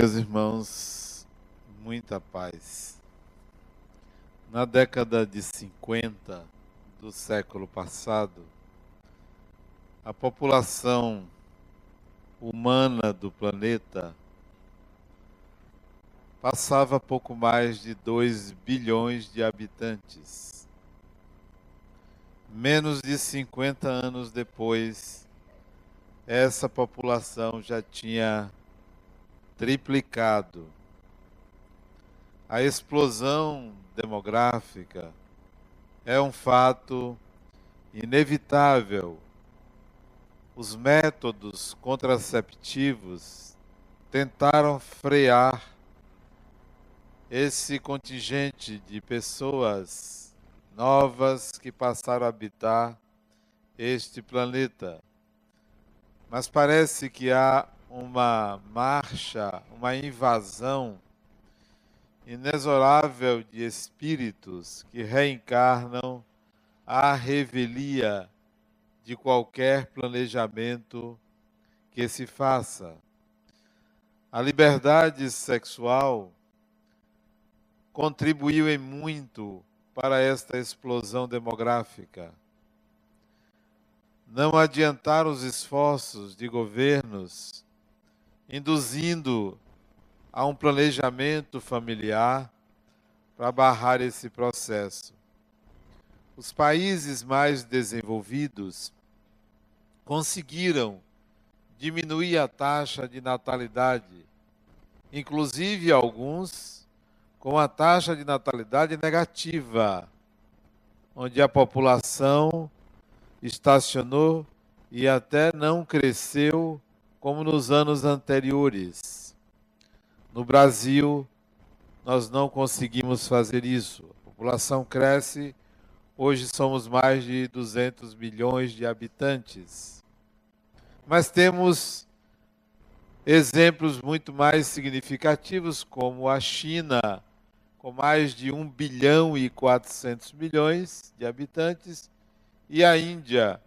Meus irmãos, muita paz. Na década de 50 do século passado, a população humana do planeta passava pouco mais de 2 bilhões de habitantes. Menos de 50 anos depois, essa população já tinha triplicado. A explosão demográfica é um fato inevitável. Os métodos contraceptivos tentaram frear esse contingente de pessoas novas que passaram a habitar este planeta. Mas parece que há uma marcha, uma invasão inexorável de espíritos que reencarnam à revelia de qualquer planejamento que se faça. A liberdade sexual contribuiu em muito para esta explosão demográfica. Não adiantaram os esforços de governos induzindo a um planejamento familiar para barrar esse processo. Os países mais desenvolvidos conseguiram diminuir a taxa de natalidade, inclusive alguns com a taxa de natalidade negativa, onde a população estacionou e até não cresceu como nos anos anteriores. No Brasil, nós não conseguimos fazer isso. A população cresce, hoje somos mais de 200 milhões de habitantes. Mas temos exemplos muito mais significativos, como a China, com mais de 1 bilhão e 400 milhões de habitantes, e a Índia,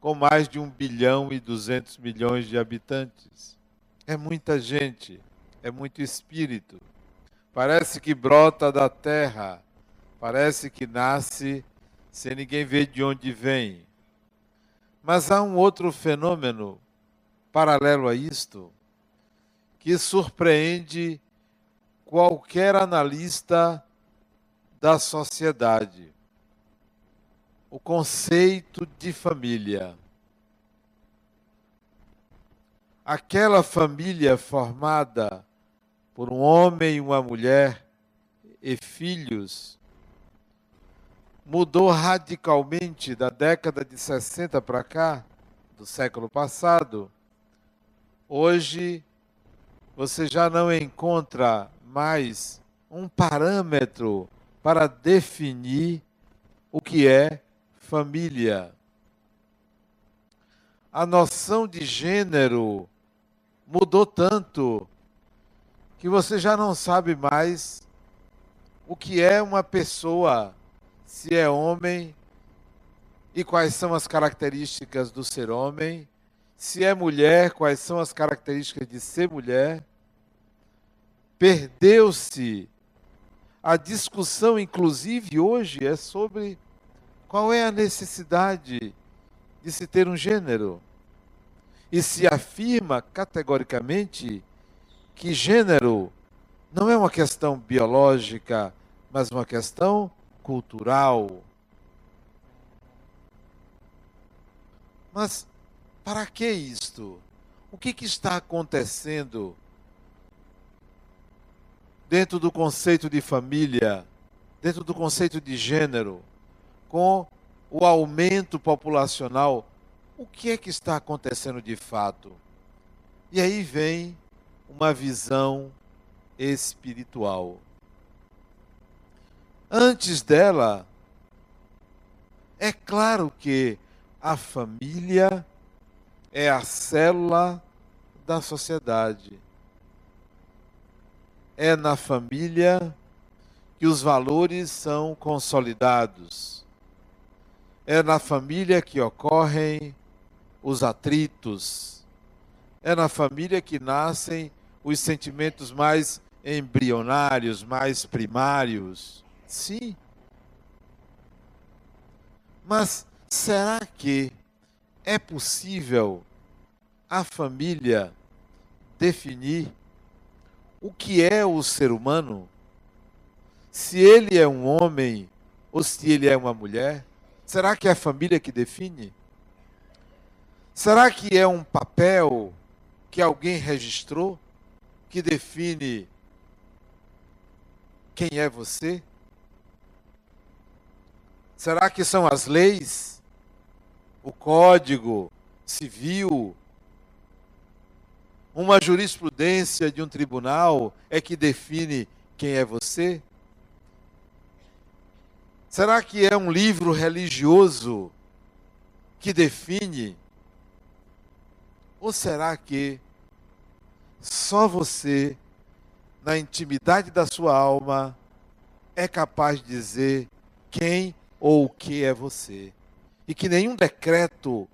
com mais de 1 bilhão e 200 milhões de habitantes. É muita gente, é muito espírito. Parece que brota da terra, parece que nasce sem ninguém ver de onde vem. Mas há um outro fenômeno paralelo a isto que surpreende qualquer analista da sociedade o conceito de família. Aquela família formada por um homem uma mulher e filhos mudou radicalmente da década de 60 para cá, do século passado. Hoje você já não encontra mais um parâmetro para definir o que é família. A noção de gênero mudou tanto que você já não sabe mais o que é uma pessoa, se é homem e quais são as características do ser homem, se é mulher, quais são as características de ser mulher. Perdeu-se a discussão, inclusive hoje, é sobre qual é a necessidade de se ter um gênero? E se afirma categoricamente que gênero não é uma questão biológica, mas uma questão cultural. Mas para que isto? O que, que está acontecendo dentro do conceito de família, dentro do conceito de gênero? Com o aumento populacional, o que é que está acontecendo de fato? E aí vem uma visão espiritual. Antes dela, é claro que a família é a célula da sociedade. É na família que os valores são consolidados é na família que ocorrem os atritos. É na família que nascem os sentimentos mais embrionários, mais primários. Sim. Mas será que é possível a família definir o que é o ser humano? Se ele é um homem ou se ele é uma mulher? Será que é a família que define? Será que é um papel que alguém registrou que define quem é você? Será que são as leis, o código civil, uma jurisprudência de um tribunal é que define quem é você? Será que é um livro religioso que define ou será que só você, na intimidade da sua alma, é capaz de dizer quem ou o que é você? E que nenhum decreto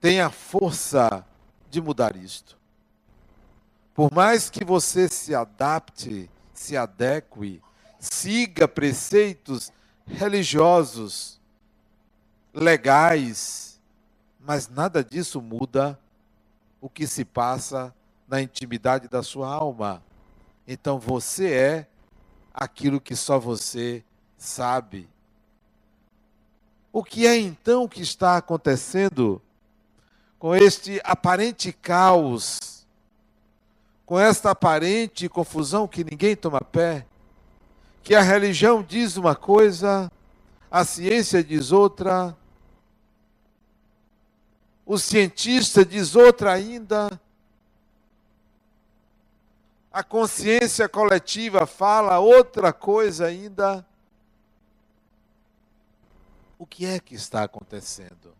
tenha força de mudar isto. Por mais que você se adapte, se adeque, siga preceitos religiosos, legais, mas nada disso muda o que se passa na intimidade da sua alma. Então você é aquilo que só você sabe. O que é então que está acontecendo com este aparente caos, com esta aparente confusão que ninguém toma pé? Que a religião diz uma coisa, a ciência diz outra, o cientista diz outra ainda. A consciência coletiva fala outra coisa ainda. O que é que está acontecendo?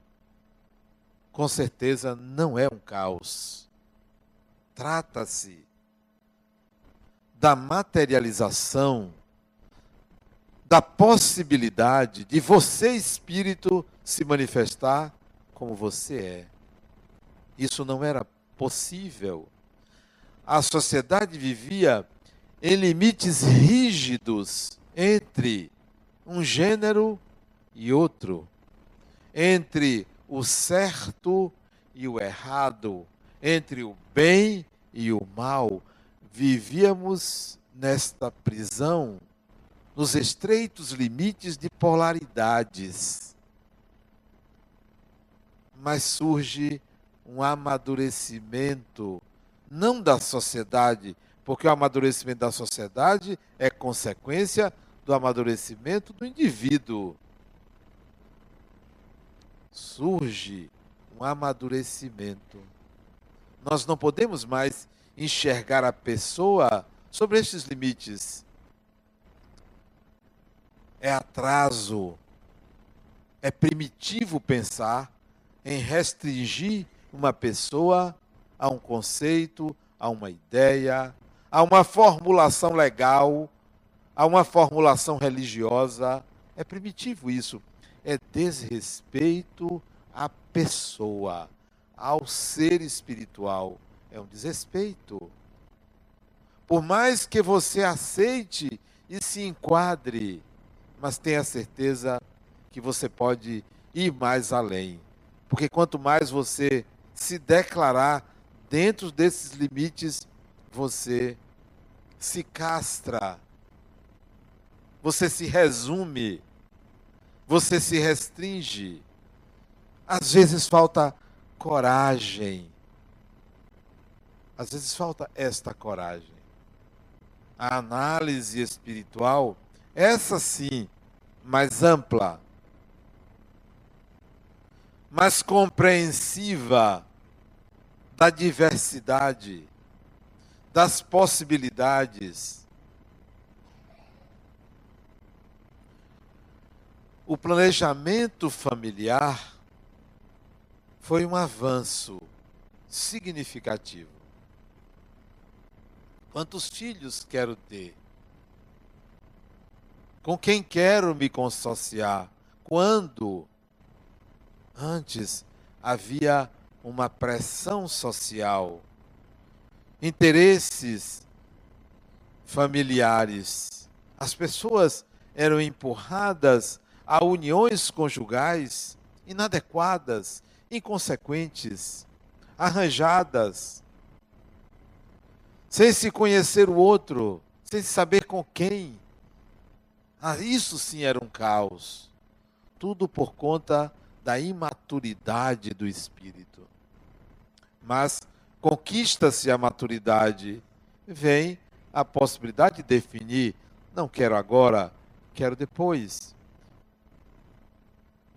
Com certeza não é um caos. Trata-se da materialização da possibilidade de você, espírito, se manifestar como você é. Isso não era possível. A sociedade vivia em limites rígidos entre um gênero e outro, entre o certo e o errado, entre o bem e o mal. Vivíamos nesta prisão, nos estreitos limites de polaridades mas surge um amadurecimento, não da sociedade, porque o amadurecimento da sociedade é consequência do amadurecimento do indivíduo. Surge um amadurecimento. Nós não podemos mais enxergar a pessoa sobre estes limites. É atraso, é primitivo pensar em restringir uma pessoa a um conceito, a uma ideia, a uma formulação legal, a uma formulação religiosa. É primitivo isso. É desrespeito à pessoa, ao ser espiritual. É um desrespeito. Por mais que você aceite e se enquadre, mas tenha certeza que você pode ir mais além. Porque quanto mais você se declarar dentro desses limites, você se castra, você se resume, você se restringe. Às vezes falta coragem. Às vezes falta esta coragem. A análise espiritual, essa sim, mais ampla, mas compreensiva da diversidade, das possibilidades. O planejamento familiar foi um avanço significativo. Quantos filhos quero ter? Com quem quero me consociar? Quando? Antes havia uma pressão social interesses familiares. As pessoas eram empurradas a uniões conjugais inadequadas, inconsequentes, arranjadas, sem se conhecer o outro, sem saber com quem. Ah, isso sim era um caos. Tudo por conta da imaturidade do espírito. Mas conquista-se a maturidade, vem a possibilidade de definir: não quero agora, quero depois.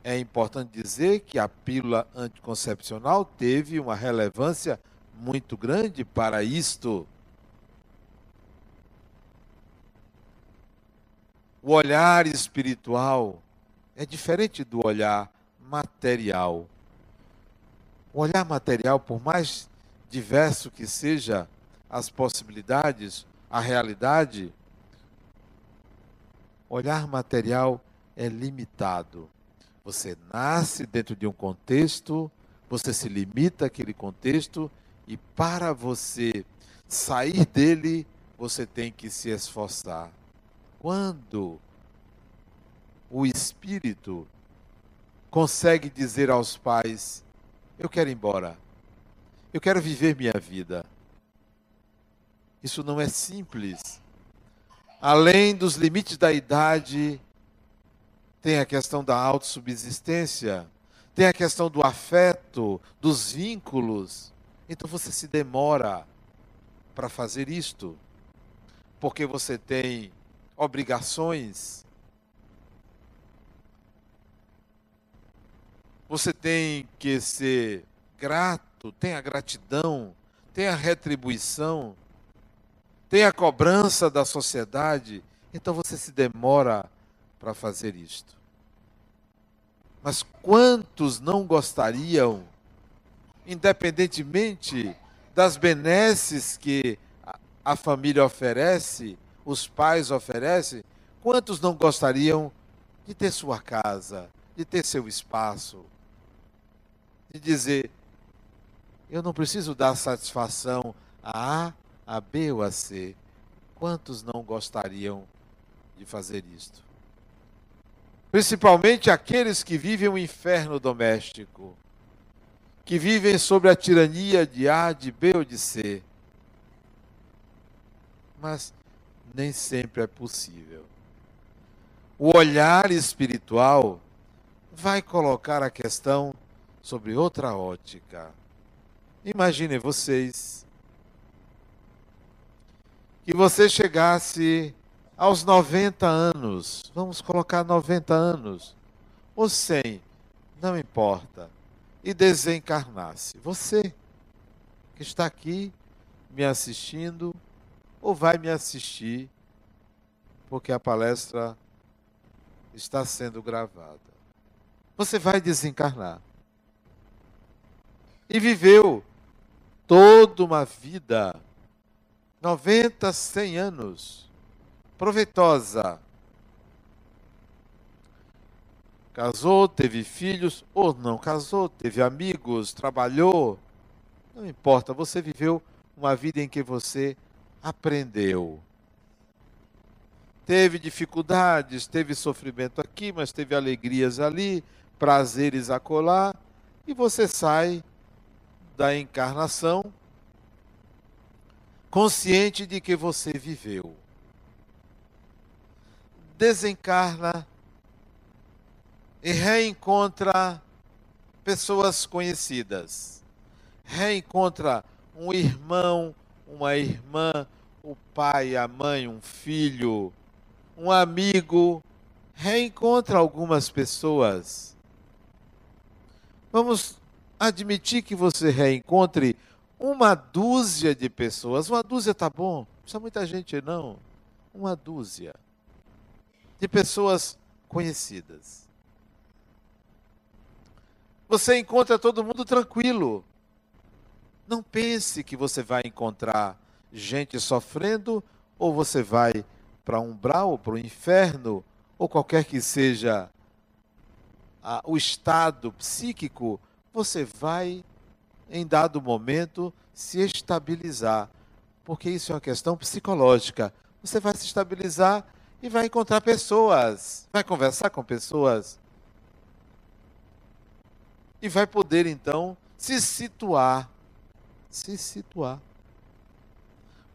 É importante dizer que a pílula anticoncepcional teve uma relevância muito grande para isto. O olhar espiritual é diferente do olhar material. O olhar material, por mais diverso que seja as possibilidades, a realidade, olhar material é limitado. Você nasce dentro de um contexto, você se limita àquele contexto e para você sair dele, você tem que se esforçar. Quando o espírito consegue dizer aos pais: Eu quero ir embora, eu quero viver minha vida. Isso não é simples. Além dos limites da idade, tem a questão da autossubsistência, tem a questão do afeto, dos vínculos. Então você se demora para fazer isto, porque você tem obrigações, Você tem que ser grato, tem a gratidão, tem a retribuição, tem a cobrança da sociedade. Então você se demora para fazer isto. Mas quantos não gostariam, independentemente das benesses que a família oferece, os pais oferecem, quantos não gostariam de ter sua casa, de ter seu espaço, de dizer: eu não preciso dar satisfação a A, a B ou a C. Quantos não gostariam de fazer isto? Principalmente aqueles que vivem o um inferno doméstico, que vivem sob a tirania de A, de B ou de C. Mas nem sempre é possível. O olhar espiritual vai colocar a questão sobre outra ótica. Imaginem vocês que você chegasse aos 90 anos, vamos colocar 90 anos, ou 100, não importa, e desencarnasse. Você que está aqui me assistindo, ou vai me assistir, porque a palestra está sendo gravada. Você vai desencarnar e viveu toda uma vida, 90, 100 anos, proveitosa. Casou, teve filhos, ou não casou, teve amigos, trabalhou. Não importa, você viveu uma vida em que você aprendeu. Teve dificuldades, teve sofrimento aqui, mas teve alegrias ali, prazeres acolá, e você sai da encarnação, consciente de que você viveu. Desencarna e reencontra pessoas conhecidas. Reencontra um irmão, uma irmã, o pai, a mãe, um filho, um amigo. Reencontra algumas pessoas. Vamos admitir que você reencontre uma dúzia de pessoas, uma dúzia tá bom, não precisa muita gente não, uma dúzia de pessoas conhecidas. Você encontra todo mundo tranquilo. Não pense que você vai encontrar gente sofrendo, ou você vai para um umbral, para o inferno, ou qualquer que seja a, o estado psíquico você vai, em dado momento, se estabilizar. porque isso é uma questão psicológica. Você vai se estabilizar e vai encontrar pessoas, vai conversar com pessoas e vai poder então se situar, se situar.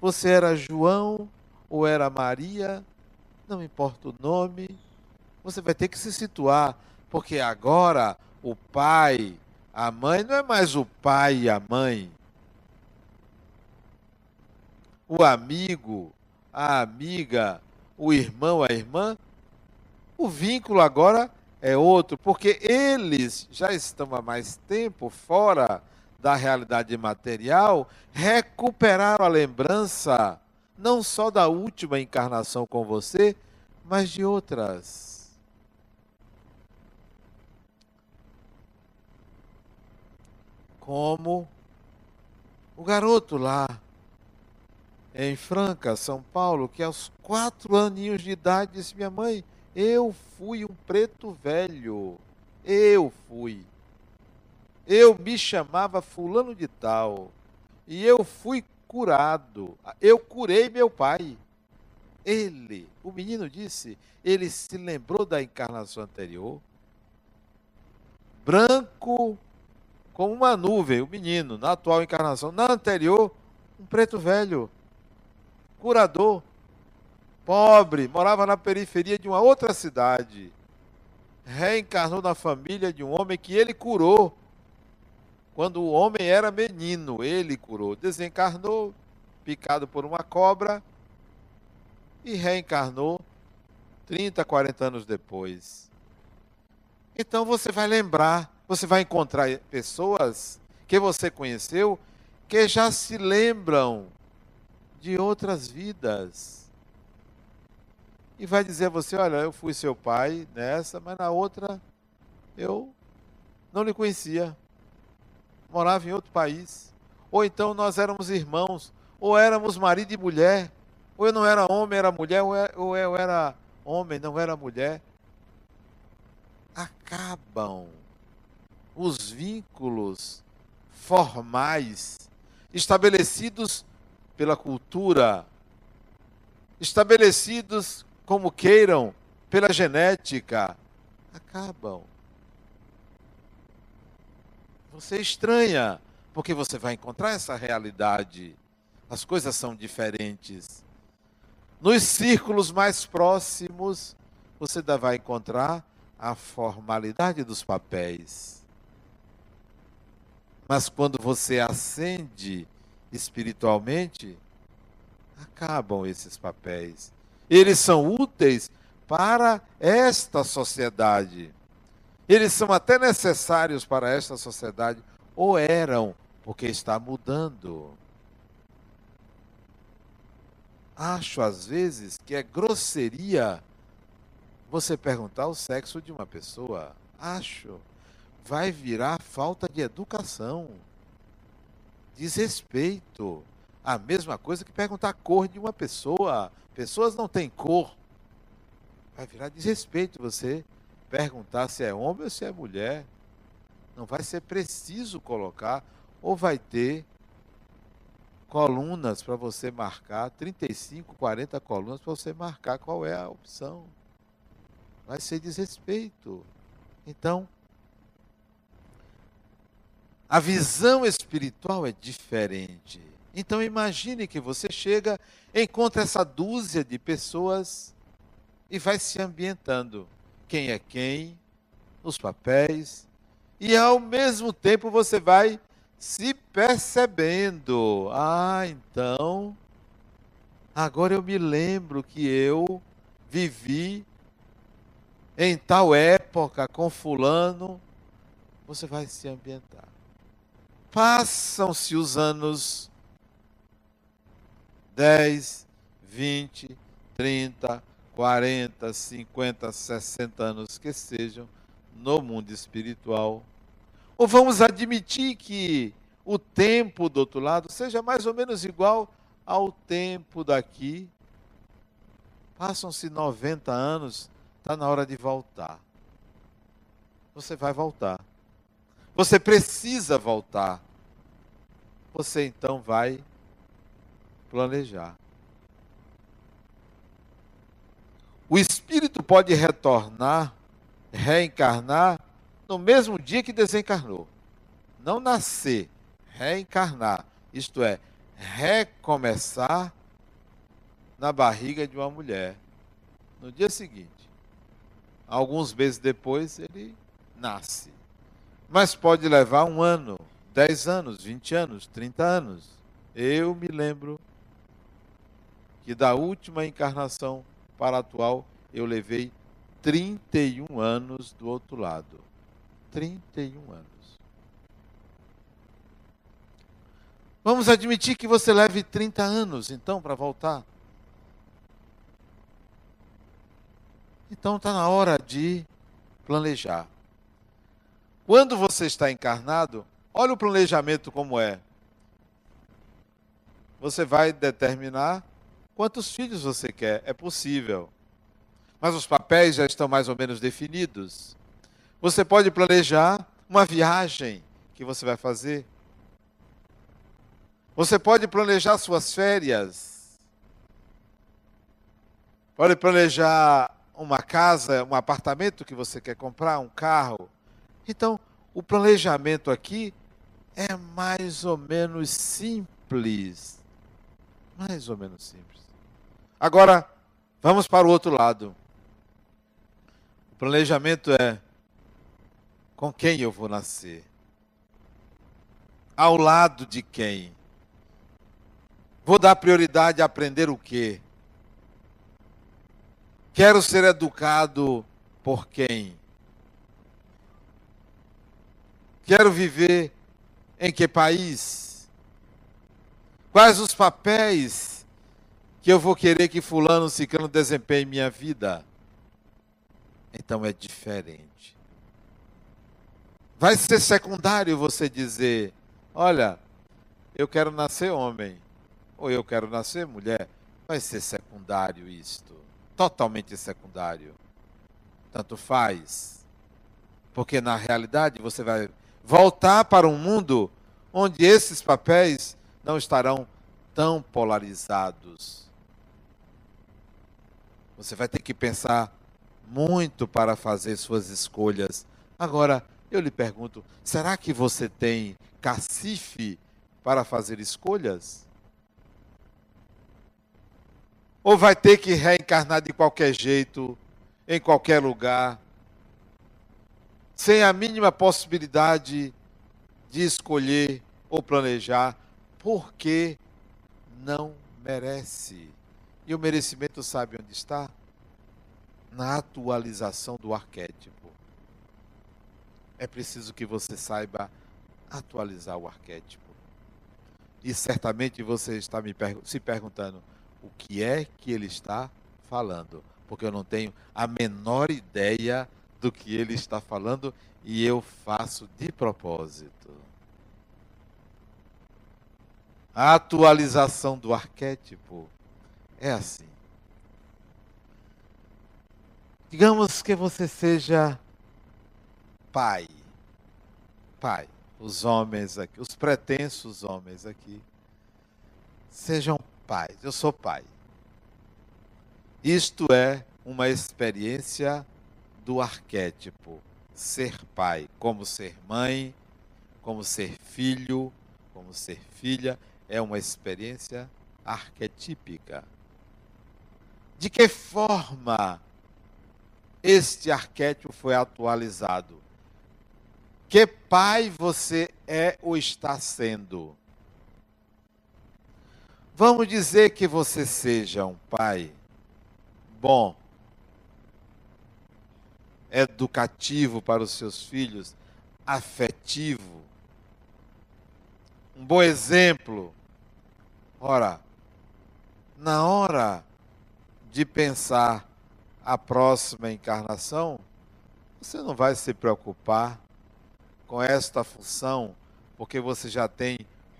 Você era João ou era Maria, não importa o nome, você vai ter que se situar, porque agora o pai, a mãe não é mais o pai e a mãe. O amigo, a amiga, o irmão, a irmã, o vínculo agora é outro, porque eles já estão há mais tempo fora da realidade material, recuperaram a lembrança não só da última encarnação com você, mas de outras. Como o garoto lá em Franca, São Paulo, que aos quatro aninhos de idade disse: Minha mãe, eu fui um preto velho. Eu fui. Eu me chamava Fulano de Tal. E eu fui curado. Eu curei meu pai. Ele, o menino disse, ele se lembrou da encarnação anterior. Branco como uma nuvem, o menino, na atual encarnação. Na anterior, um preto velho, curador, pobre, morava na periferia de uma outra cidade. Reencarnou na família de um homem que ele curou. Quando o homem era menino, ele curou. Desencarnou, picado por uma cobra, e reencarnou 30, 40 anos depois. Então você vai lembrar, você vai encontrar pessoas que você conheceu que já se lembram de outras vidas. E vai dizer a você: olha, eu fui seu pai nessa, mas na outra eu não lhe conhecia. Morava em outro país. Ou então nós éramos irmãos, ou éramos marido e mulher. Ou eu não era homem, era mulher, ou eu era homem, não era mulher. Acabam os vínculos formais estabelecidos pela cultura, estabelecidos como queiram pela genética, acabam. Você estranha, porque você vai encontrar essa realidade. As coisas são diferentes. Nos círculos mais próximos, você vai encontrar a formalidade dos papéis. Mas quando você ascende espiritualmente, acabam esses papéis. Eles são úteis para esta sociedade. Eles são até necessários para esta sociedade, ou eram, porque está mudando. Acho às vezes que é grosseria você perguntar o sexo de uma pessoa. Acho. Vai virar falta de educação, desrespeito. A mesma coisa que perguntar a cor de uma pessoa. Pessoas não têm cor. Vai virar desrespeito você perguntar se é homem ou se é mulher. Não vai ser preciso colocar, ou vai ter colunas para você marcar, 35, 40 colunas para você marcar qual é a opção. Vai ser desrespeito. Então, a visão espiritual é diferente. Então imagine que você chega, encontra essa dúzia de pessoas e vai se ambientando. Quem é quem, os papéis, e ao mesmo tempo você vai se percebendo. Ah, então, agora eu me lembro que eu vivi em tal época com Fulano. Você vai se ambientar. Passam-se os anos 10, 20, 30, 40, 50, 60 anos que sejam no mundo espiritual ou vamos admitir que o tempo do outro lado seja mais ou menos igual ao tempo daqui? Passam-se 90 anos, está na hora de voltar. Você vai voltar. Você precisa voltar. Você então vai planejar. O espírito pode retornar, reencarnar no mesmo dia que desencarnou. Não nascer, reencarnar. Isto é, recomeçar na barriga de uma mulher no dia seguinte. Alguns meses depois ele nasce. Mas pode levar um ano, dez anos, vinte anos, trinta anos. Eu me lembro que da última encarnação para a atual eu levei 31 anos do outro lado. 31 anos. Vamos admitir que você leve 30 anos, então, para voltar. Então está na hora de planejar. Quando você está encarnado, olha o planejamento como é. Você vai determinar quantos filhos você quer. É possível. Mas os papéis já estão mais ou menos definidos. Você pode planejar uma viagem que você vai fazer. Você pode planejar suas férias. Pode planejar uma casa, um apartamento que você quer comprar, um carro. Então, o planejamento aqui é mais ou menos simples. Mais ou menos simples. Agora, vamos para o outro lado. O planejamento é com quem eu vou nascer? Ao lado de quem? Vou dar prioridade a aprender o quê? Quero ser educado por quem? Quero viver em que país? Quais os papéis que eu vou querer que fulano ciclano desempenhe em minha vida? Então é diferente. Vai ser secundário você dizer: olha, eu quero nascer homem ou eu quero nascer mulher. Vai ser secundário isto. Totalmente secundário. Tanto faz. Porque na realidade você vai voltar para um mundo onde esses papéis não estarão tão polarizados. Você vai ter que pensar muito para fazer suas escolhas. Agora, eu lhe pergunto: será que você tem cacife para fazer escolhas? Ou vai ter que reencarnar de qualquer jeito, em qualquer lugar, sem a mínima possibilidade de escolher ou planejar, porque não merece. E o merecimento sabe onde está? Na atualização do arquétipo. É preciso que você saiba atualizar o arquétipo. E certamente você está me se perguntando: o que é que ele está falando, porque eu não tenho a menor ideia do que ele está falando e eu faço de propósito. A atualização do arquétipo é assim. Digamos que você seja pai. Pai. Os homens aqui, os pretensos homens aqui, sejam pai, eu sou pai. Isto é uma experiência do arquétipo. Ser pai, como ser mãe, como ser filho, como ser filha, é uma experiência arquetípica. De que forma este arquétipo foi atualizado? Que pai você é ou está sendo? Vamos dizer que você seja um pai bom, educativo para os seus filhos, afetivo, um bom exemplo. Ora, na hora de pensar a próxima encarnação, você não vai se preocupar com esta função, porque você já tem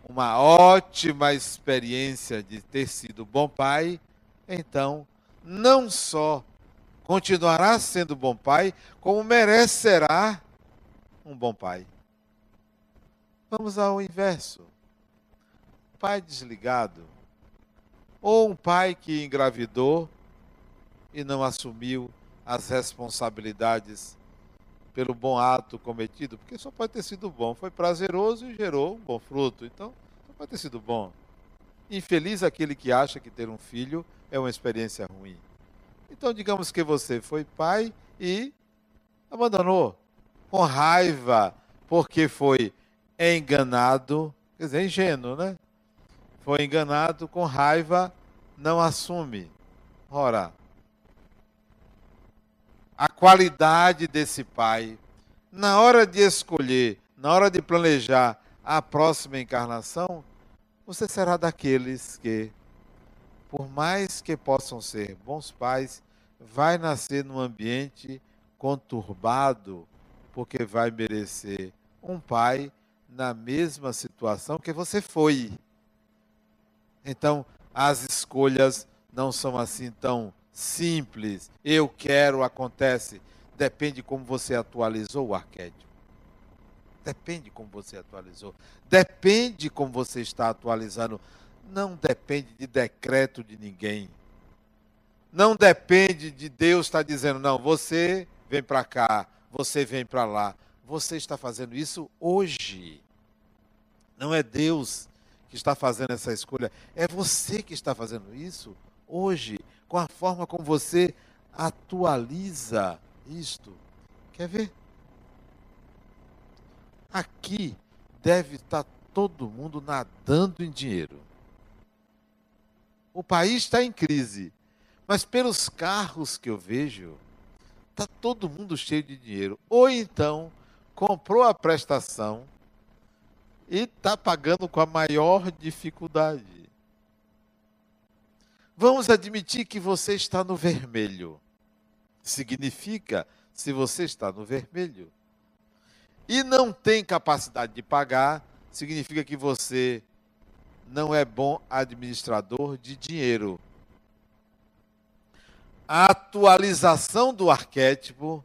uma ótima experiência de ter sido bom pai, então não só continuará sendo bom pai, como merecerá um bom pai. Vamos ao inverso. Pai desligado, Ou um pai que engravidou e não assumiu as responsabilidades pelo bom ato cometido, porque só pode ter sido bom. Foi prazeroso e gerou um bom fruto. Então, só pode ter sido bom. Infeliz aquele que acha que ter um filho é uma experiência ruim. Então, digamos que você foi pai e abandonou com raiva, porque foi enganado, quer dizer, ingênuo, né? Foi enganado com raiva, não assume. Ora, a qualidade desse pai, na hora de escolher, na hora de planejar a próxima encarnação, você será daqueles que, por mais que possam ser bons pais, vai nascer num ambiente conturbado, porque vai merecer um pai na mesma situação que você foi. Então, as escolhas não são assim tão simples. Eu quero, acontece. Depende como você atualizou o arquétipo. Depende como você atualizou. Depende como você está atualizando. Não depende de decreto de ninguém. Não depende de Deus estar dizendo, não, você vem para cá, você vem para lá. Você está fazendo isso hoje. Não é Deus que está fazendo essa escolha, é você que está fazendo isso hoje, com a forma como você atualiza isto. Quer ver? Aqui deve estar todo mundo nadando em dinheiro. O país está em crise, mas pelos carros que eu vejo, está todo mundo cheio de dinheiro. Ou então comprou a prestação e está pagando com a maior dificuldade. Vamos admitir que você está no vermelho. Significa, se você está no vermelho, e não tem capacidade de pagar, significa que você não é bom administrador de dinheiro. A atualização do arquétipo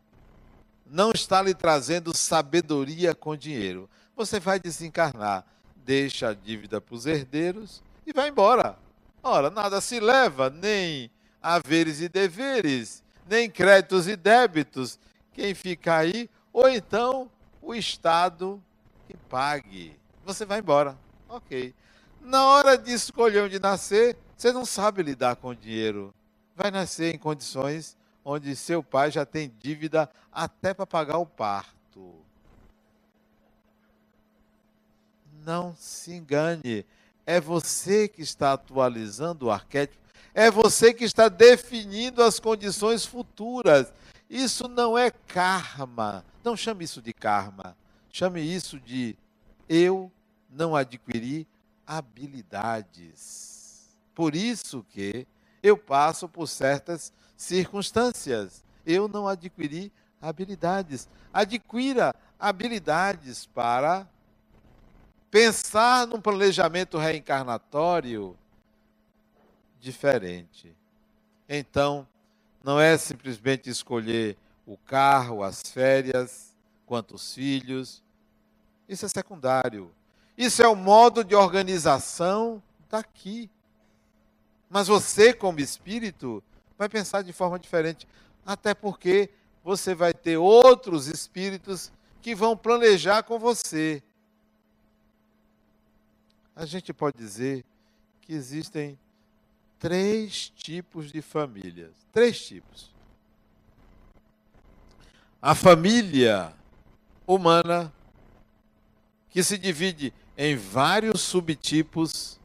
não está lhe trazendo sabedoria com dinheiro. Você vai desencarnar, deixa a dívida para os herdeiros e vai embora. Ora, nada se leva, nem haveres e deveres, nem créditos e débitos. Quem fica aí, ou então o Estado que pague. Você vai embora. Ok. Na hora de escolher onde nascer, você não sabe lidar com o dinheiro. Vai nascer em condições onde seu pai já tem dívida até para pagar o parto. Não se engane. É você que está atualizando o arquétipo. É você que está definindo as condições futuras. Isso não é karma. Não chame isso de karma. Chame isso de eu não adquiri habilidades. Por isso que eu passo por certas circunstâncias. Eu não adquiri habilidades. Adquira habilidades para pensar num planejamento reencarnatório diferente. Então, não é simplesmente escolher o carro, as férias, quantos filhos. Isso é secundário. Isso é o modo de organização daqui. Mas você, como espírito, vai pensar de forma diferente. Até porque você vai ter outros espíritos que vão planejar com você a gente pode dizer que existem três tipos de famílias. Três tipos. A família humana, que se divide em vários subtipos.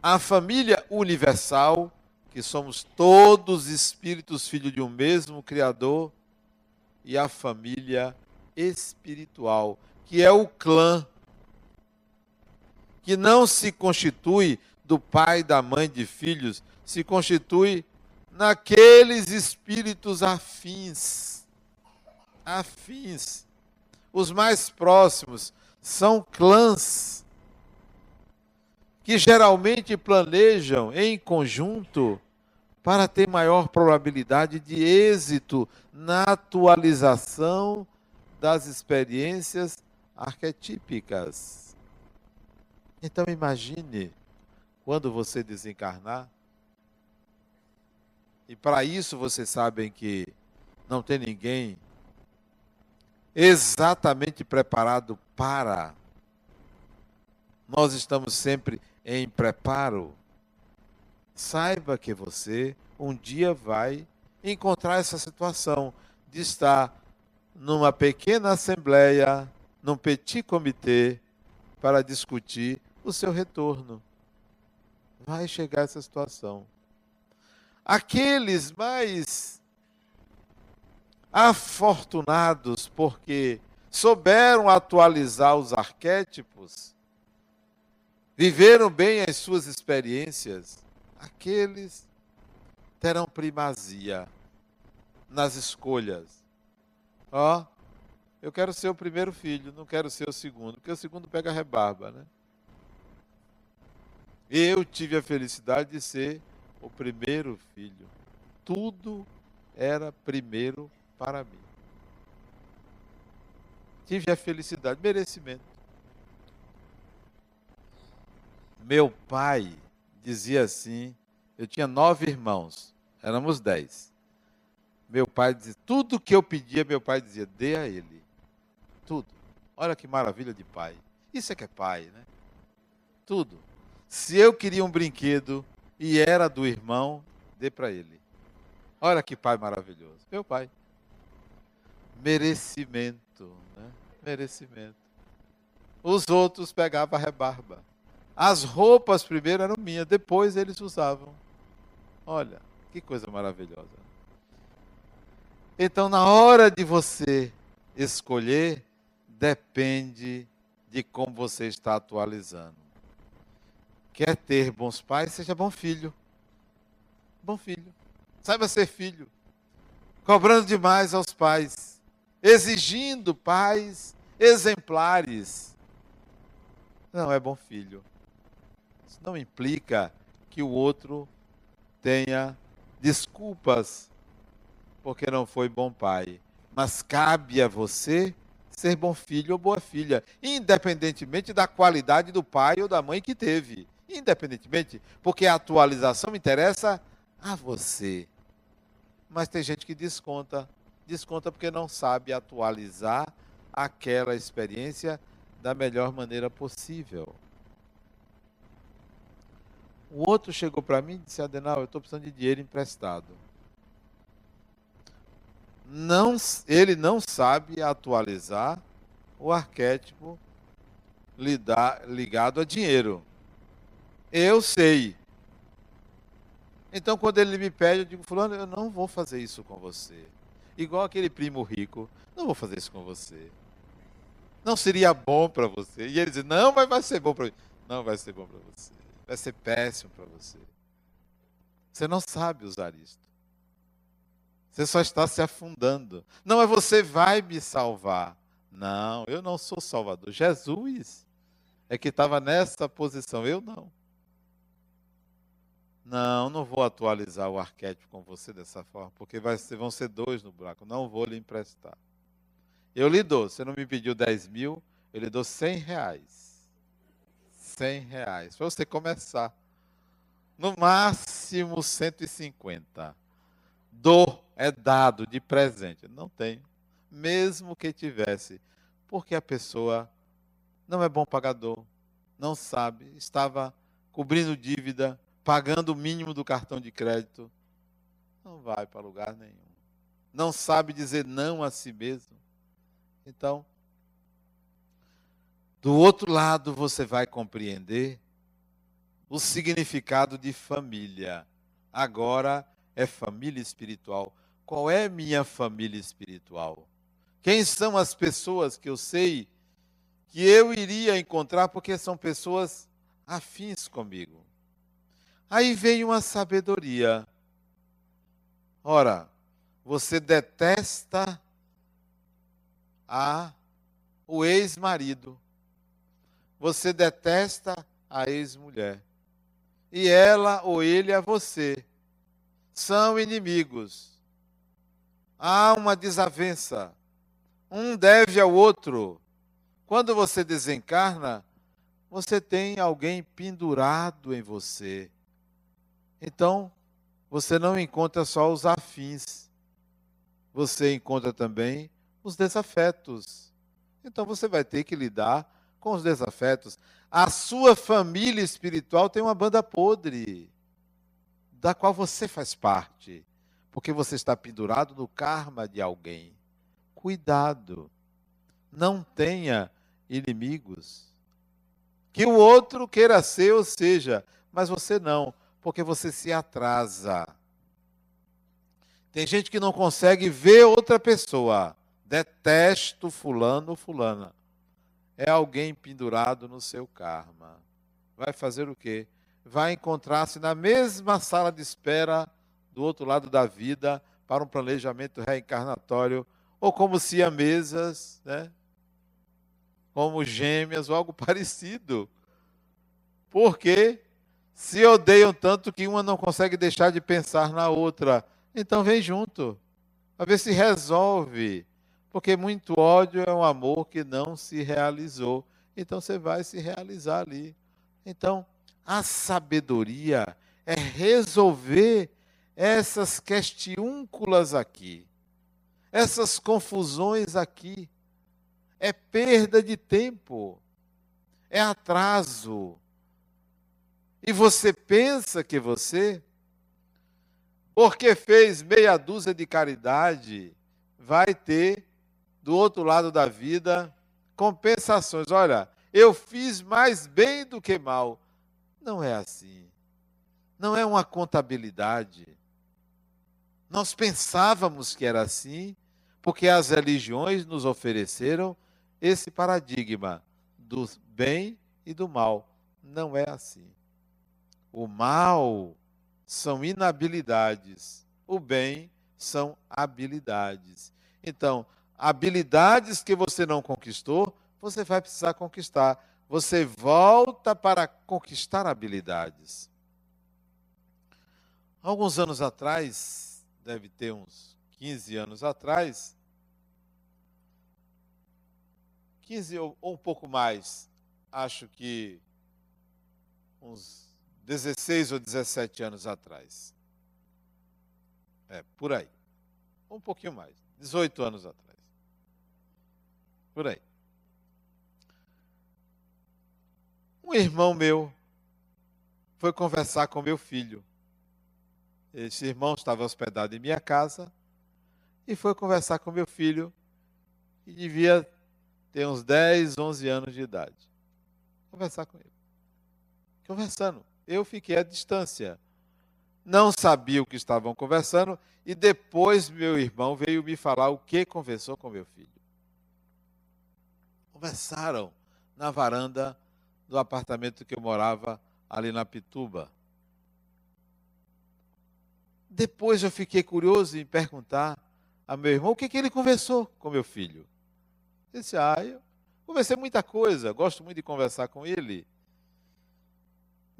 A família universal, que somos todos espíritos filhos de um mesmo Criador. E a família espiritual, que é o clã que não se constitui do pai, da mãe, de filhos, se constitui naqueles espíritos afins. Afins. Os mais próximos são clãs que geralmente planejam em conjunto para ter maior probabilidade de êxito na atualização das experiências arquetípicas. Então imagine quando você desencarnar. E para isso vocês sabem que não tem ninguém exatamente preparado para. Nós estamos sempre em preparo. Saiba que você um dia vai encontrar essa situação de estar numa pequena assembleia, num petit comitê, para discutir o seu retorno. Vai chegar essa situação. Aqueles mais afortunados porque souberam atualizar os arquétipos, viveram bem as suas experiências, aqueles terão primazia nas escolhas. Ó, oh, eu quero ser o primeiro filho, não quero ser o segundo, porque o segundo pega rebarba, né? Eu tive a felicidade de ser o primeiro filho. Tudo era primeiro para mim. Tive a felicidade, merecimento. Meu pai dizia assim: eu tinha nove irmãos, éramos dez. Meu pai dizia: tudo que eu pedia, meu pai dizia: dê a ele. Tudo. Olha que maravilha de pai. Isso é que é pai, né? Tudo. Se eu queria um brinquedo e era do irmão, dê para ele. Olha que pai maravilhoso. Meu pai merecimento, né? merecimento. Os outros pegavam a rebarba. As roupas primeiro eram minhas, depois eles usavam. Olha, que coisa maravilhosa. Então, na hora de você escolher, depende de como você está atualizando. Quer ter bons pais, seja bom filho. Bom filho. Saiba ser filho. Cobrando demais aos pais exigindo pais exemplares. Não é bom filho. Isso não implica que o outro tenha desculpas porque não foi bom pai. Mas cabe a você ser bom filho ou boa filha, independentemente da qualidade do pai ou da mãe que teve. Independentemente, porque a atualização interessa a você. Mas tem gente que desconta desconta porque não sabe atualizar aquela experiência da melhor maneira possível. O outro chegou para mim e disse: Adenal, eu estou precisando de dinheiro emprestado. Não, ele não sabe atualizar o arquétipo ligado a dinheiro. Eu sei. Então, quando ele me pede, eu digo: Fulano, eu não vou fazer isso com você igual aquele primo rico. Não vou fazer isso com você. Não seria bom para você. E ele diz: Não, mas vai ser bom para mim. Não vai ser bom para você. Vai ser péssimo para você. Você não sabe usar isto. Você só está se afundando. Não é você vai me salvar. Não, eu não sou salvador. Jesus é que estava nessa posição. Eu não. Não, não vou atualizar o arquétipo com você dessa forma, porque ser, vão ser dois no buraco. Não vou lhe emprestar. Eu lhe dou. Você não me pediu 10 mil, eu lhe dou 100 reais. 100 reais. Para você começar. No máximo 150. Dou, é dado de presente. Não tenho. Mesmo que tivesse. Porque a pessoa não é bom pagador, não sabe, estava cobrindo dívida pagando o mínimo do cartão de crédito, não vai para lugar nenhum. Não sabe dizer não a si mesmo. Então, do outro lado, você vai compreender o significado de família. Agora é família espiritual. Qual é minha família espiritual? Quem são as pessoas que eu sei que eu iria encontrar porque são pessoas afins comigo? Aí vem uma sabedoria. Ora, você detesta a o ex-marido. Você detesta a ex-mulher. E ela ou ele a você. São inimigos. Há uma desavença. Um deve ao outro. Quando você desencarna, você tem alguém pendurado em você. Então, você não encontra só os afins, você encontra também os desafetos. Então, você vai ter que lidar com os desafetos. A sua família espiritual tem uma banda podre, da qual você faz parte, porque você está pendurado no karma de alguém. Cuidado, não tenha inimigos. Que o outro queira ser ou seja, mas você não, porque você se atrasa. Tem gente que não consegue ver outra pessoa. Detesto fulano ou fulana. É alguém pendurado no seu karma. Vai fazer o quê? Vai encontrar-se na mesma sala de espera do outro lado da vida para um planejamento reencarnatório, ou como siamesas, né? como gêmeas ou algo parecido. Porque se odeiam tanto que uma não consegue deixar de pensar na outra. Então vem junto, para ver se resolve. Porque muito ódio é um amor que não se realizou. Então você vai se realizar ali. Então, a sabedoria é resolver essas questiúnculas aqui, essas confusões aqui é perda de tempo, é atraso. E você pensa que você, porque fez meia dúzia de caridade, vai ter do outro lado da vida compensações. Olha, eu fiz mais bem do que mal. Não é assim. Não é uma contabilidade. Nós pensávamos que era assim, porque as religiões nos ofereceram esse paradigma do bem e do mal. Não é assim. O mal são inabilidades, o bem são habilidades. Então, habilidades que você não conquistou, você vai precisar conquistar. Você volta para conquistar habilidades. Alguns anos atrás, deve ter uns 15 anos atrás, 15 ou, ou um pouco mais, acho que uns 16 ou 17 anos atrás. É, por aí. Um pouquinho mais. 18 anos atrás. Por aí. Um irmão meu foi conversar com meu filho. Esse irmão estava hospedado em minha casa e foi conversar com meu filho e devia tem uns 10, 11 anos de idade. Conversar com ele. Conversando. Eu fiquei à distância. Não sabia o que estavam conversando e depois meu irmão veio me falar o que conversou com meu filho. Conversaram na varanda do apartamento que eu morava ali na Pituba. Depois eu fiquei curioso em perguntar a meu irmão o que, que ele conversou com meu filho. Ele disse, ah, eu conversei muita coisa, gosto muito de conversar com ele.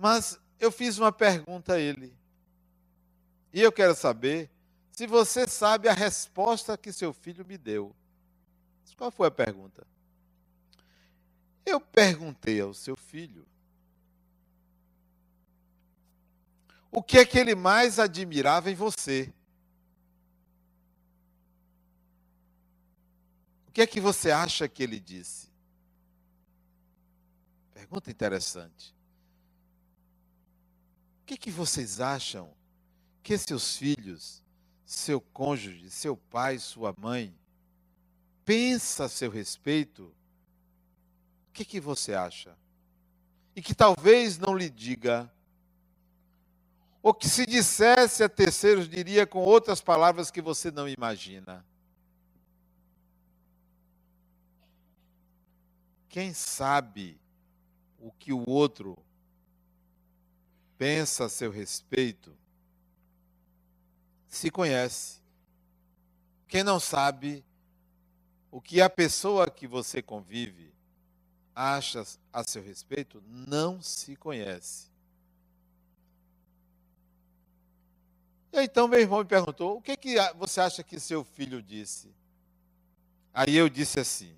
Mas eu fiz uma pergunta a ele. E eu quero saber se você sabe a resposta que seu filho me deu. Qual foi a pergunta? Eu perguntei ao seu filho o que é que ele mais admirava em você. O que é que você acha que ele disse? Pergunta interessante. O que que vocês acham que seus filhos, seu cônjuge, seu pai, sua mãe, pensa a seu respeito? O que que você acha? E que talvez não lhe diga ou que se dissesse a terceiros diria com outras palavras que você não imagina. Quem sabe o que o outro pensa a seu respeito, se conhece. Quem não sabe o que a pessoa que você convive acha a seu respeito, não se conhece. E então meu irmão me perguntou: o que, que você acha que seu filho disse? Aí eu disse assim: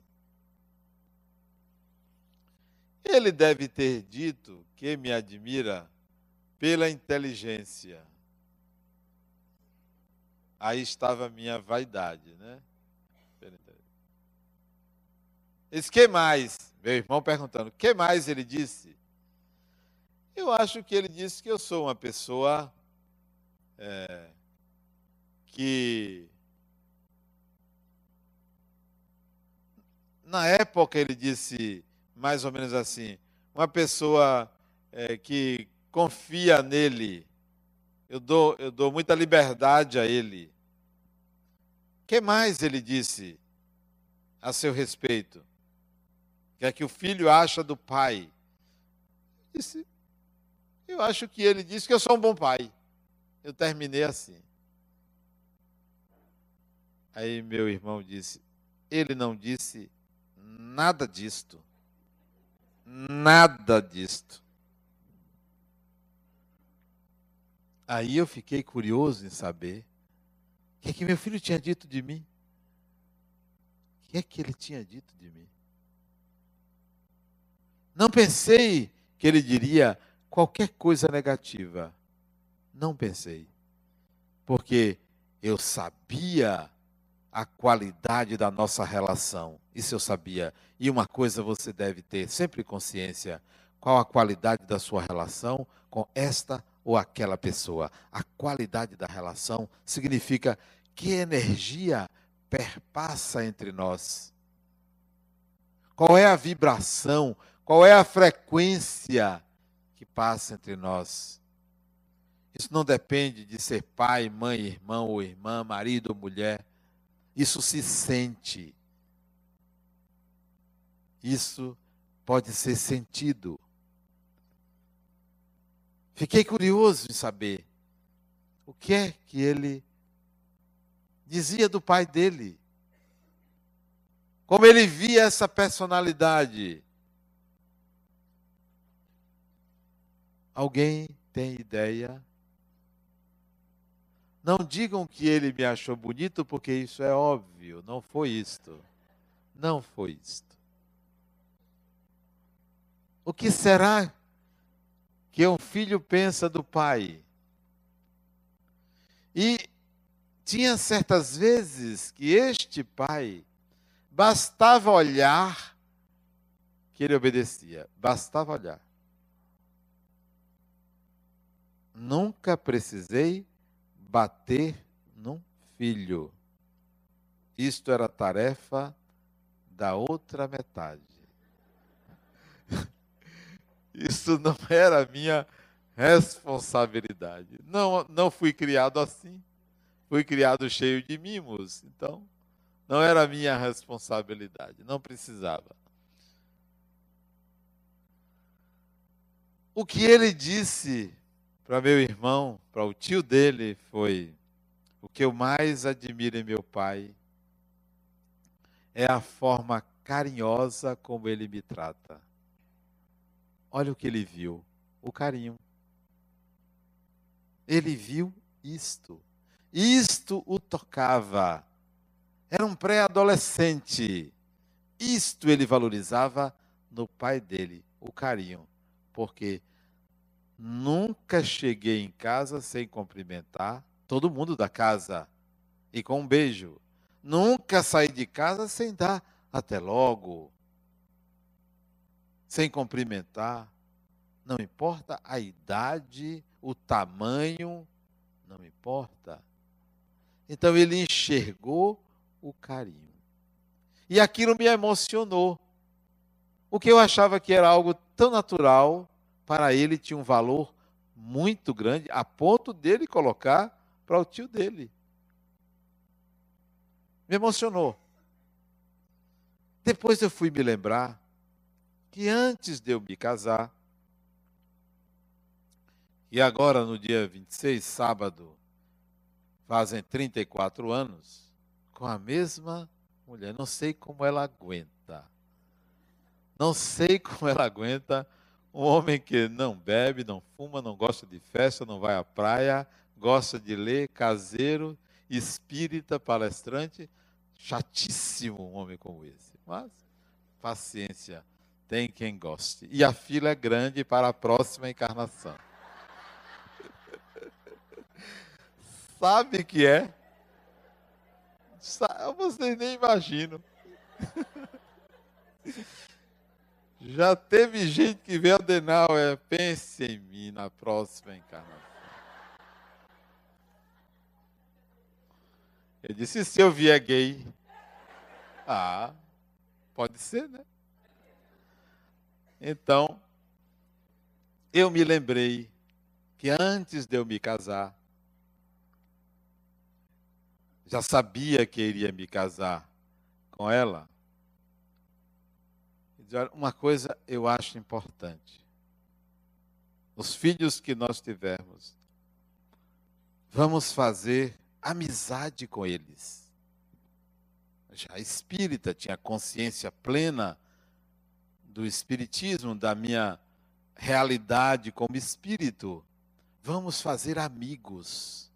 Ele deve ter dito que me admira pela inteligência. Aí estava a minha vaidade, né? Disse, que mais? Meu irmão perguntando, que mais ele disse? Eu acho que ele disse que eu sou uma pessoa é, que na época ele disse mais ou menos assim, uma pessoa é, que confia nele, eu dou, eu dou muita liberdade a ele. O que mais ele disse a seu respeito? O que é que o filho acha do pai? Disse, eu acho que ele disse que eu sou um bom pai. Eu terminei assim. Aí meu irmão disse: ele não disse nada disto. Nada disto. Aí eu fiquei curioso em saber o que, é que meu filho tinha dito de mim. O que é que ele tinha dito de mim? Não pensei que ele diria qualquer coisa negativa. Não pensei. Porque eu sabia a qualidade da nossa relação. Isso eu sabia. E uma coisa você deve ter sempre consciência: qual a qualidade da sua relação com esta ou aquela pessoa. A qualidade da relação significa que energia perpassa entre nós. Qual é a vibração, qual é a frequência que passa entre nós? Isso não depende de ser pai, mãe, irmão ou irmã, marido ou mulher. Isso se sente. Isso pode ser sentido. Fiquei curioso em saber o que é que ele dizia do pai dele. Como ele via essa personalidade. Alguém tem ideia? Não digam que ele me achou bonito, porque isso é óbvio, não foi isto. Não foi isto. O que será que um filho pensa do pai? E tinha certas vezes que este pai bastava olhar que ele obedecia, bastava olhar. Nunca precisei bater num filho. Isto era tarefa da outra metade. Isso não era minha responsabilidade. Não, não fui criado assim. Fui criado cheio de mimos. Então, não era minha responsabilidade. Não precisava. O que ele disse para meu irmão, para o tio dele, foi: o que eu mais admiro em meu pai é a forma carinhosa como ele me trata. Olha o que ele viu: o carinho. Ele viu isto. Isto o tocava. Era um pré-adolescente. Isto ele valorizava no pai dele, o carinho. Porque Nunca cheguei em casa sem cumprimentar todo mundo da casa e com um beijo. Nunca saí de casa sem dar até logo, sem cumprimentar. Não importa a idade, o tamanho, não importa. Então ele enxergou o carinho. E aquilo me emocionou. O que eu achava que era algo tão natural, para ele tinha um valor muito grande, a ponto dele colocar para o tio dele. Me emocionou. Depois eu fui me lembrar que antes de eu me casar, e agora no dia 26, sábado, fazem 34 anos, com a mesma mulher. Não sei como ela aguenta. Não sei como ela aguenta um homem que não bebe, não fuma, não gosta de festa, não vai à praia, gosta de ler, caseiro, espírita, palestrante. Chatíssimo um homem como esse. Mas, paciência tem quem goste. E a fila é grande para a próxima encarnação. Sabe que é? Vocês nem imaginam. Já teve gente que vê Adenal, é, pense em mim na próxima encarnação. Eu disse, se eu vier gay? Ah, pode ser, né? Então, eu me lembrei que antes de eu me casar, já sabia que iria me casar com ela. Uma coisa eu acho importante. Os filhos que nós tivermos, vamos fazer amizade com eles. Já espírita, tinha consciência plena do espiritismo, da minha realidade como espírito. Vamos fazer amigos.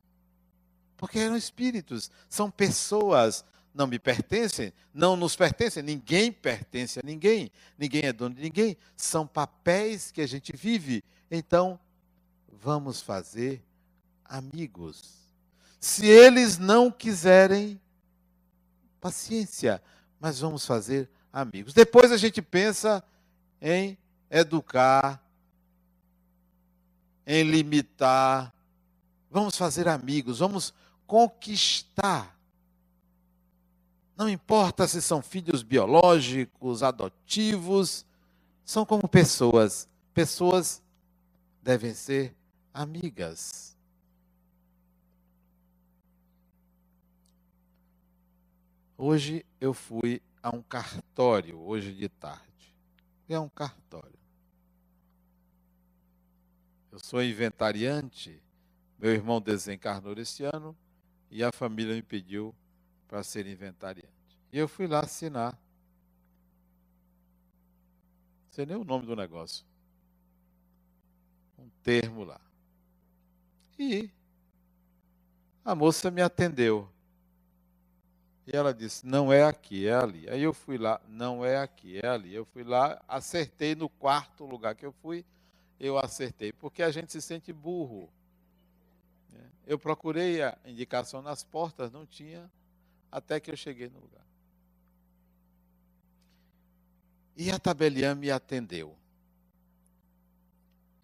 Porque eram espíritos, são pessoas, não me pertencem, não nos pertencem, ninguém pertence a ninguém, ninguém é dono de ninguém, são papéis que a gente vive. Então, vamos fazer amigos. Se eles não quiserem, paciência, mas vamos fazer amigos. Depois a gente pensa em educar, em limitar. Vamos fazer amigos, vamos conquistar. Não importa se são filhos biológicos, adotivos, são como pessoas. Pessoas devem ser amigas. Hoje eu fui a um cartório, hoje de tarde. É um cartório. Eu sou inventariante, meu irmão desencarnou esse ano e a família me pediu para ser inventariante. E eu fui lá assinar. Não sei nem o nome do negócio. Um termo lá. E a moça me atendeu. E ela disse: não é aqui, é ali. Aí eu fui lá, não é aqui, é ali. Eu fui lá, acertei no quarto lugar que eu fui, eu acertei, porque a gente se sente burro. É. Eu procurei a indicação nas portas, não tinha, até que eu cheguei no lugar. E a tabeliã me atendeu.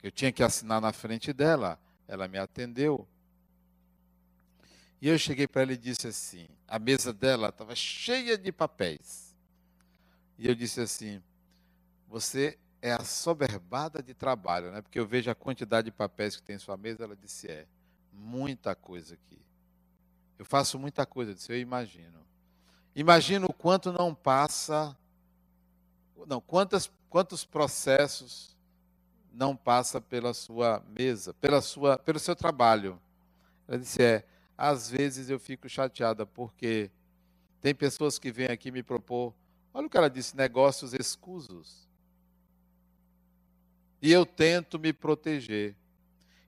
Eu tinha que assinar na frente dela, ela me atendeu. E eu cheguei para ela e disse assim: a mesa dela estava cheia de papéis. E eu disse assim: você é a soberbada de trabalho, né? Porque eu vejo a quantidade de papéis que tem em sua mesa. Ela disse: é, muita coisa aqui. Eu faço muita coisa, eu disse, eu imagino. Imagino o quanto não passa, não, quantas, quantos processos não passa pela sua mesa, pela sua, pelo seu trabalho. Ela disse, é, às vezes eu fico chateada porque tem pessoas que vêm aqui me propor, olha o que ela disse, negócios escusos. E eu tento me proteger.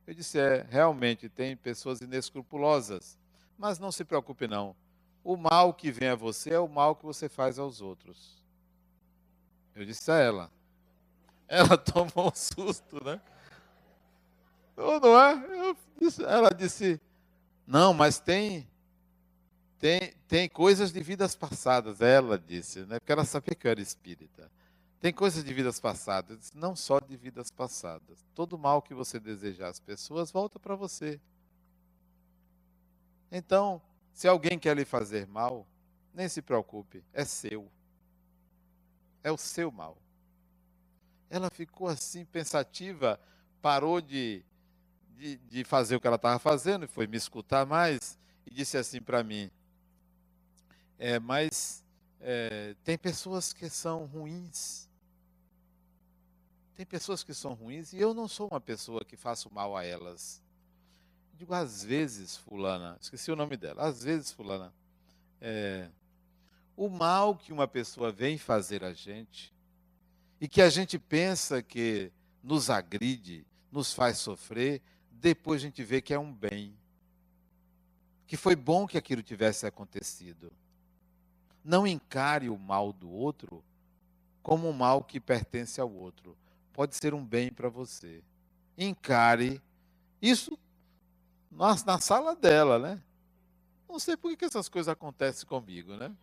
Eu disse, é, realmente tem pessoas inescrupulosas, mas não se preocupe não. O mal que vem a você é o mal que você faz aos outros. Eu disse a ela. Ela tomou um susto, né? Não, não é? Disse, ela disse, não, mas tem, tem, tem coisas de vidas passadas, ela disse, né? porque ela sabia que eu era espírita. Tem coisas de vidas passadas, não só de vidas passadas. Todo mal que você desejar às pessoas volta para você. Então, se alguém quer lhe fazer mal, nem se preocupe, é seu. É o seu mal. Ela ficou assim pensativa, parou de de, de fazer o que ela estava fazendo, foi me escutar mais, e disse assim para mim: é, Mas é, tem pessoas que são ruins. Tem pessoas que são ruins e eu não sou uma pessoa que faço mal a elas. Digo, às vezes, Fulana, esqueci o nome dela, às vezes, Fulana, é, o mal que uma pessoa vem fazer a gente e que a gente pensa que nos agride, nos faz sofrer, depois a gente vê que é um bem. Que foi bom que aquilo tivesse acontecido. Não encare o mal do outro como um mal que pertence ao outro. Pode ser um bem para você. Encare isso na, na sala dela, né? Não sei por que essas coisas acontecem comigo, né?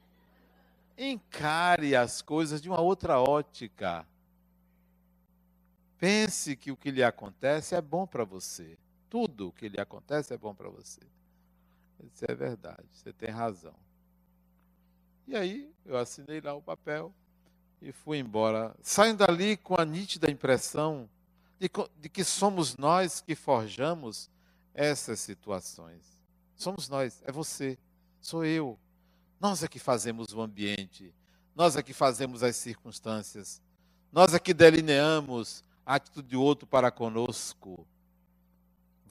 Encare as coisas de uma outra ótica. Pense que o que lhe acontece é bom para você. Tudo o que lhe acontece é bom para você. Isso é verdade, você tem razão. E aí eu assinei lá o papel e fui embora, saindo dali com a nítida impressão de, de que somos nós que forjamos essas situações. Somos nós, é você, sou eu. Nós é que fazemos o ambiente, nós é que fazemos as circunstâncias, nós é que delineamos a atitude do outro para conosco.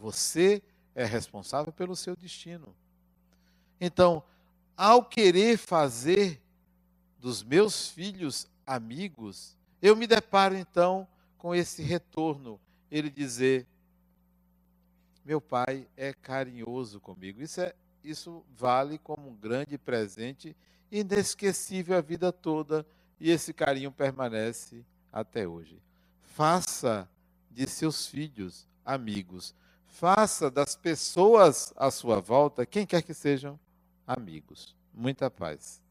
Você é responsável pelo seu destino. Então, ao querer fazer dos meus filhos amigos, eu me deparo então com esse retorno. Ele dizer: Meu pai é carinhoso comigo. Isso, é, isso vale como um grande presente, inesquecível a vida toda, e esse carinho permanece até hoje. Faça de seus filhos amigos. Faça das pessoas à sua volta, quem quer que sejam, amigos. Muita paz.